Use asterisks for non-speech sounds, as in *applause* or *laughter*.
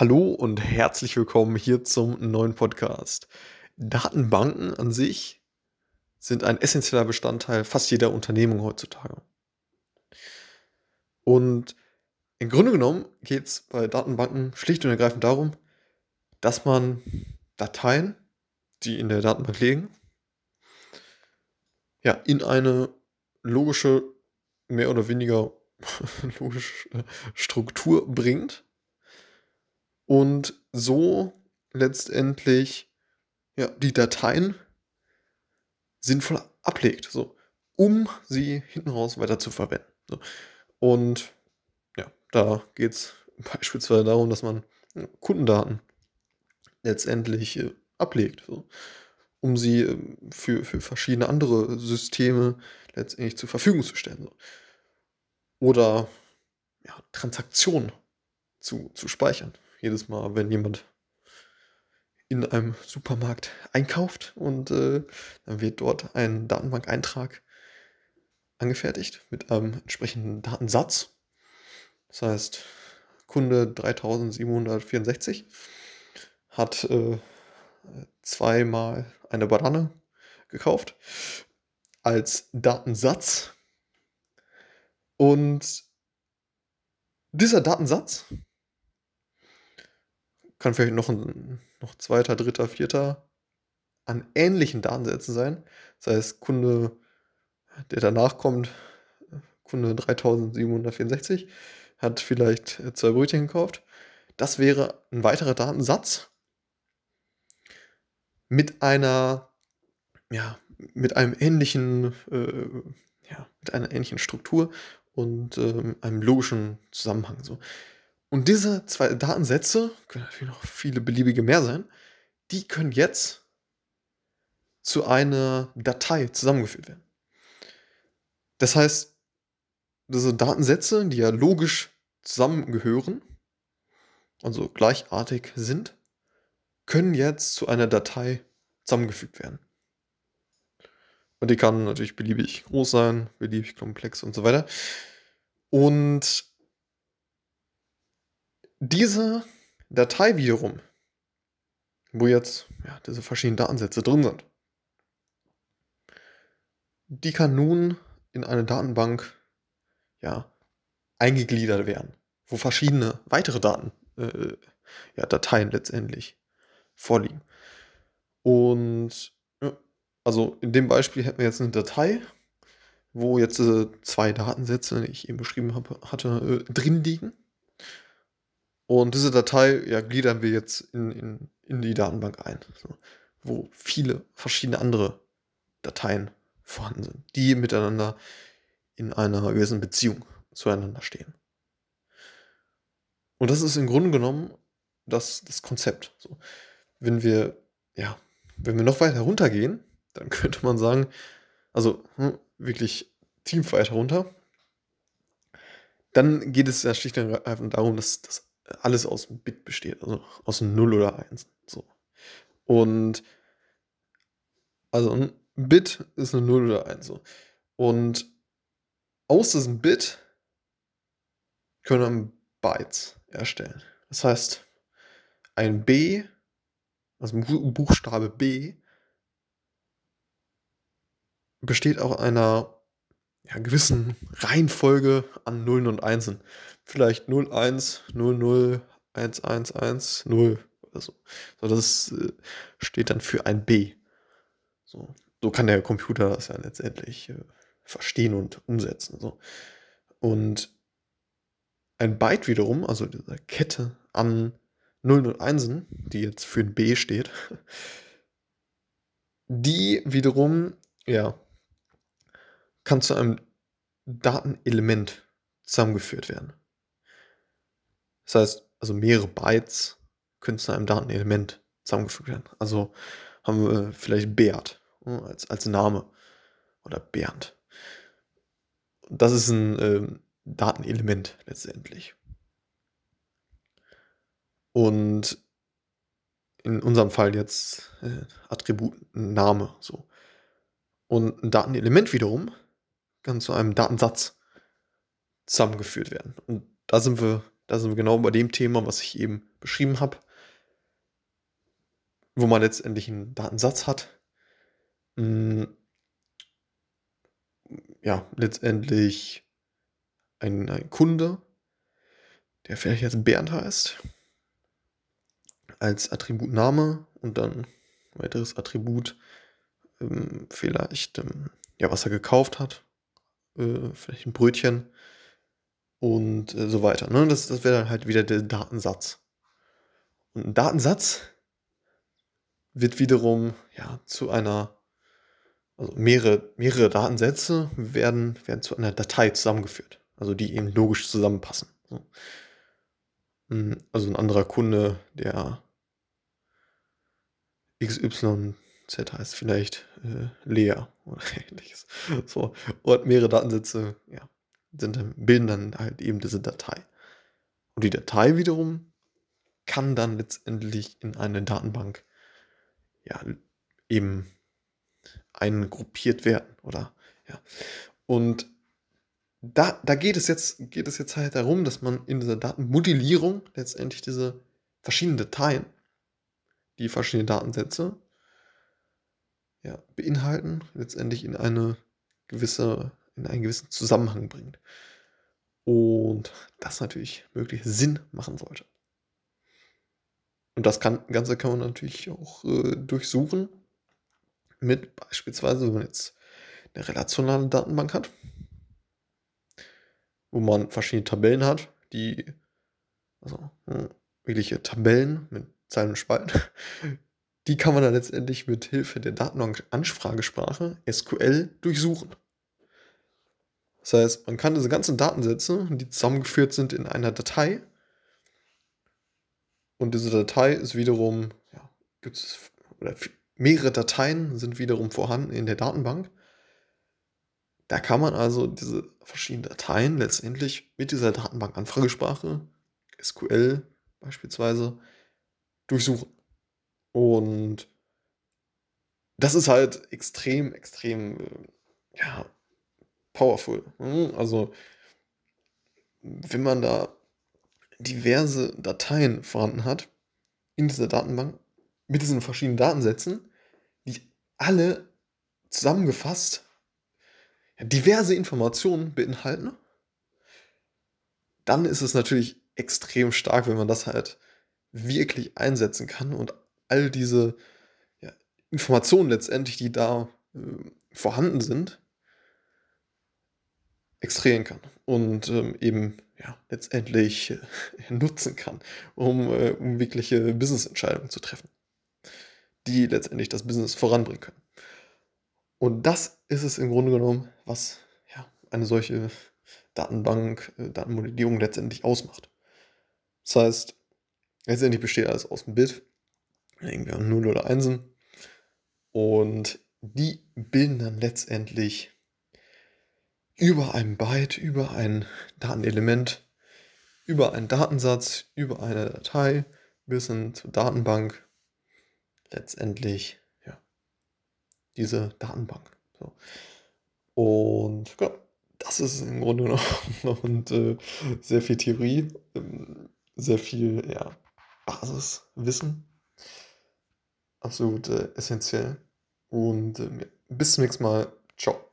Hallo und herzlich willkommen hier zum neuen Podcast. Datenbanken an sich sind ein essentieller Bestandteil fast jeder Unternehmung heutzutage. Und im Grunde genommen geht es bei Datenbanken schlicht und ergreifend darum, dass man Dateien, die in der Datenbank liegen, ja, in eine logische, mehr oder weniger *laughs* logische Struktur bringt und so letztendlich ja, die Dateien sinnvoll ablegt, so, um sie hinten raus weiter zu verwenden. So. Und ja, da geht es *laughs* beispielsweise darum, dass man Kundendaten letztendlich äh, ablegt, so, um sie äh, für, für verschiedene andere Systeme letztendlich zur Verfügung zu stellen. So. Oder ja, Transaktionen zu, zu speichern jedes Mal, wenn jemand in einem Supermarkt einkauft und äh, dann wird dort ein Datenbankeintrag angefertigt mit einem entsprechenden Datensatz. Das heißt, Kunde 3764 hat äh, zweimal eine Banane gekauft als Datensatz. Und dieser Datensatz kann vielleicht noch ein noch zweiter, dritter, vierter an ähnlichen Datensätzen sein. Das heißt, Kunde, der danach kommt, Kunde 3764, hat vielleicht zwei Brötchen gekauft. Das wäre ein weiterer Datensatz mit einer, ja, mit einem ähnlichen, äh, ja, mit einer ähnlichen Struktur und äh, einem logischen Zusammenhang. So. Und diese zwei Datensätze, können natürlich noch viele beliebige mehr sein, die können jetzt zu einer Datei zusammengeführt werden. Das heißt, diese Datensätze, die ja logisch zusammengehören, also gleichartig sind, können jetzt zu einer Datei zusammengefügt werden. Und die kann natürlich beliebig groß sein, beliebig komplex und so weiter. Und diese Datei wiederum, wo jetzt ja, diese verschiedenen Datensätze drin sind, die kann nun in eine Datenbank ja, eingegliedert werden, wo verschiedene weitere Daten, äh, ja, Dateien letztendlich vorliegen. Und also in dem Beispiel hätten wir jetzt eine Datei, wo jetzt äh, zwei Datensätze, die ich eben beschrieben habe, hatte, äh, drin liegen. Und diese Datei ja, gliedern wir jetzt in, in, in die Datenbank ein, wo viele verschiedene andere Dateien vorhanden sind, die miteinander in einer gewissen Beziehung zueinander stehen. Und das ist im Grunde genommen das, das Konzept. So. Wenn wir, ja, wenn wir noch weiter runtergehen, dann *laughs* könnte man sagen, also hm, wirklich tief weiter runter, dann geht es ja schlicht und ergreifend darum, dass, dass alles aus einem Bit besteht, also aus einem 0 oder 1. So. Und also ein Bit ist eine 0 oder 1. So. Und aus diesem Bit können Bytes erstellen. Das heißt, ein B, also ein Buchstabe B, besteht auch einer ja, gewissen Reihenfolge an Nullen und Einsen. Vielleicht 0, 1, 0, 0, 1, 1, 1, 0 oder so. so das äh, steht dann für ein B. So, so kann der Computer das ja letztendlich äh, verstehen und umsetzen. So. Und ein Byte wiederum, also diese Kette an Nullen und Einsen, die jetzt für ein B steht, *laughs* die wiederum, ja, kann zu einem Datenelement zusammengeführt werden. Das heißt, also mehrere Bytes können zu einem Datenelement zusammengefügt werden. Also haben wir vielleicht Bert ne, als, als Name oder Bernd. Das ist ein äh, Datenelement letztendlich. Und in unserem Fall jetzt äh, Attribut Name so. Und ein Datenelement wiederum kann zu einem Datensatz zusammengeführt werden. Und da sind wir da sind wir genau bei dem Thema, was ich eben beschrieben habe, wo man letztendlich einen Datensatz hat. Hm, ja, letztendlich ein, ein Kunde, der vielleicht jetzt Bernd heißt, als Attribut Name und dann weiteres Attribut ähm, vielleicht, ähm, ja, was er gekauft hat, äh, vielleicht ein Brötchen und äh, so weiter. Ne? Das, das wäre dann halt wieder der Datensatz. Und ein Datensatz wird wiederum ja, zu einer, also mehrere, mehrere Datensätze werden, werden zu einer Datei zusammengeführt, also die eben logisch zusammenpassen. So. Hm, also ein anderer Kunde, der XYZ heißt vielleicht äh, Lea oder *laughs* ähnliches. So, und mehrere Datensätze, ja, sind dann, bilden dann halt eben diese Datei. Und die Datei wiederum kann dann letztendlich in eine Datenbank ja, eben eingruppiert werden, oder? Ja. Und da, da geht es jetzt, geht es jetzt halt darum, dass man in dieser Datenmodellierung letztendlich diese verschiedenen Dateien, die verschiedenen Datensätze ja, beinhalten, letztendlich in eine gewisse in einen gewissen Zusammenhang bringt. Und das natürlich möglichst Sinn machen sollte. Und das kann, Ganze kann man natürlich auch äh, durchsuchen mit beispielsweise, wenn man jetzt eine relationale Datenbank hat, wo man verschiedene Tabellen hat, die, also hm, wirkliche Tabellen mit Zeilen und Spalten, die kann man dann letztendlich mit Hilfe der Datenbank-Anspragesprache SQL durchsuchen. Das heißt, man kann diese ganzen Datensätze, die zusammengeführt sind in einer Datei, und diese Datei ist wiederum, ja, gibt es, oder mehrere Dateien sind wiederum vorhanden in der Datenbank. Da kann man also diese verschiedenen Dateien letztendlich mit dieser Datenbank-Anfragesprache, SQL beispielsweise, durchsuchen. Und das ist halt extrem, extrem, äh, ja, powerful. Ne? Also, wenn man da diverse Dateien vorhanden hat in dieser Datenbank mit diesen verschiedenen Datensätzen, die alle zusammengefasst diverse Informationen beinhalten, dann ist es natürlich extrem stark, wenn man das halt wirklich einsetzen kann und all diese ja, Informationen letztendlich, die da äh, vorhanden sind, extrahieren kann und ähm, eben ja, letztendlich äh, *laughs* nutzen kann, um, äh, um wirkliche Business-Entscheidungen zu treffen, die letztendlich das Business voranbringen können. Und das ist es im Grunde genommen, was ja, eine solche Datenbank, äh, Datenmodellierung letztendlich ausmacht. Das heißt, letztendlich besteht alles aus dem Bit, irgendwie 0 oder 1. Und die bilden dann letztendlich über ein Byte, über ein Datenelement, über einen Datensatz, über eine Datei bis hin zur Datenbank letztendlich ja, diese Datenbank. So. Und ja, das ist im Grunde noch *laughs* und äh, sehr viel Theorie, ähm, sehr viel ja, Basiswissen. Absolut äh, essentiell. Und äh, bis zum nächsten Mal. Ciao.